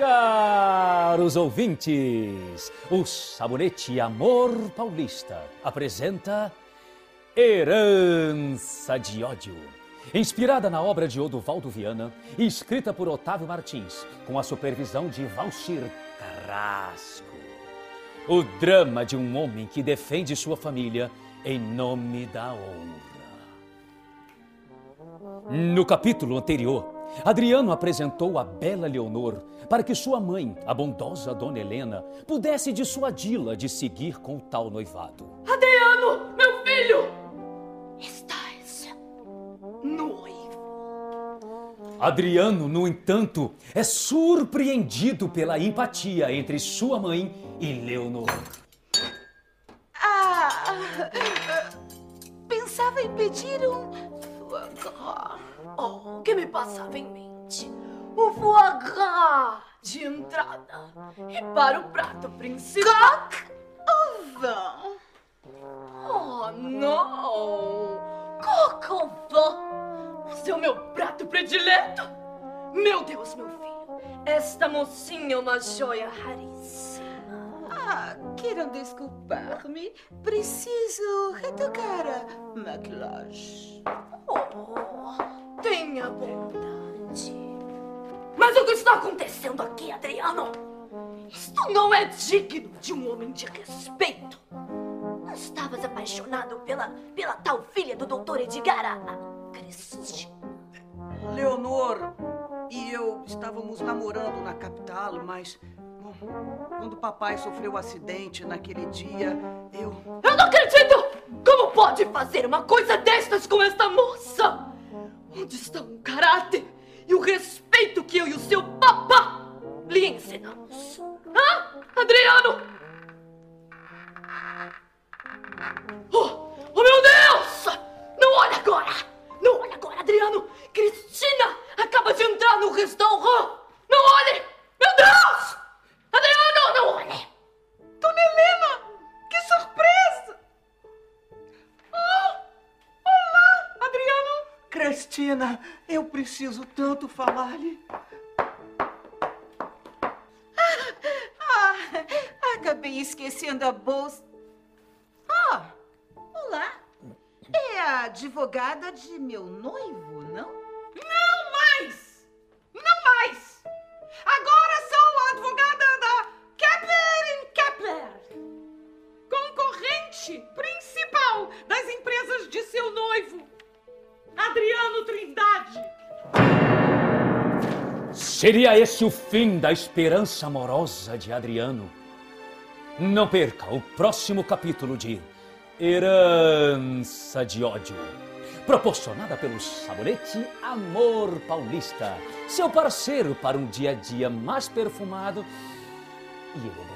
Caros ouvintes, o Sabonete Amor Paulista apresenta Herança de Ódio. Inspirada na obra de Odovaldo Viana e escrita por Otávio Martins, com a supervisão de Valchir Carrasco. O drama de um homem que defende sua família em nome da honra. No capítulo anterior, Adriano apresentou a bela Leonor para que sua mãe, a bondosa Dona Helena, pudesse dissuadi-la de seguir com o tal noivado. Adriano, meu filho! Estás noivo. Adriano, no entanto, é surpreendido pela empatia entre sua mãe e Leonor. Ah, pensava em pedir um foie gras. Oh, o que me passava em mente? O foie gras de entrada e para o prato principal. Coq au vin. Oh, não! Coq au vin! Esse é o meu prato predileto! Meu Deus, meu filho, esta mocinha é uma joia raríssima. Ah, queiram desculpar-me. Preciso retocar a maquilagem. Oh, tenha bondade. Mas o que está acontecendo aqui, Adriano? Isto não é digno de um homem de respeito. Não estavas apaixonado pela, pela tal filha do doutor Edgar, a Cristina? Leonor e eu estávamos namorando na capital, mas. Bom, quando papai sofreu o acidente naquele dia, eu. Eu não acredito! Como pode fazer uma coisa destas com esta moça? Onde estão o caráter e o respeito que eu e o seu papá lhe ensinamos? Hã? Adriano! Cristina, eu preciso tanto falar-lhe. Ah, acabei esquecendo a bolsa. Ah, olá. É a advogada de meu noivo, não? Não mais! Não mais! Agora sou a advogada da Kepler Kepler, concorrente principal das empresas de seu noivo, Adriano Trindade. Seria esse o fim da esperança amorosa de Adriano? Não perca o próximo capítulo de Herança de Ódio, proporcionada pelo Sabonete Amor Paulista, seu parceiro para um dia a dia mais perfumado e elegante.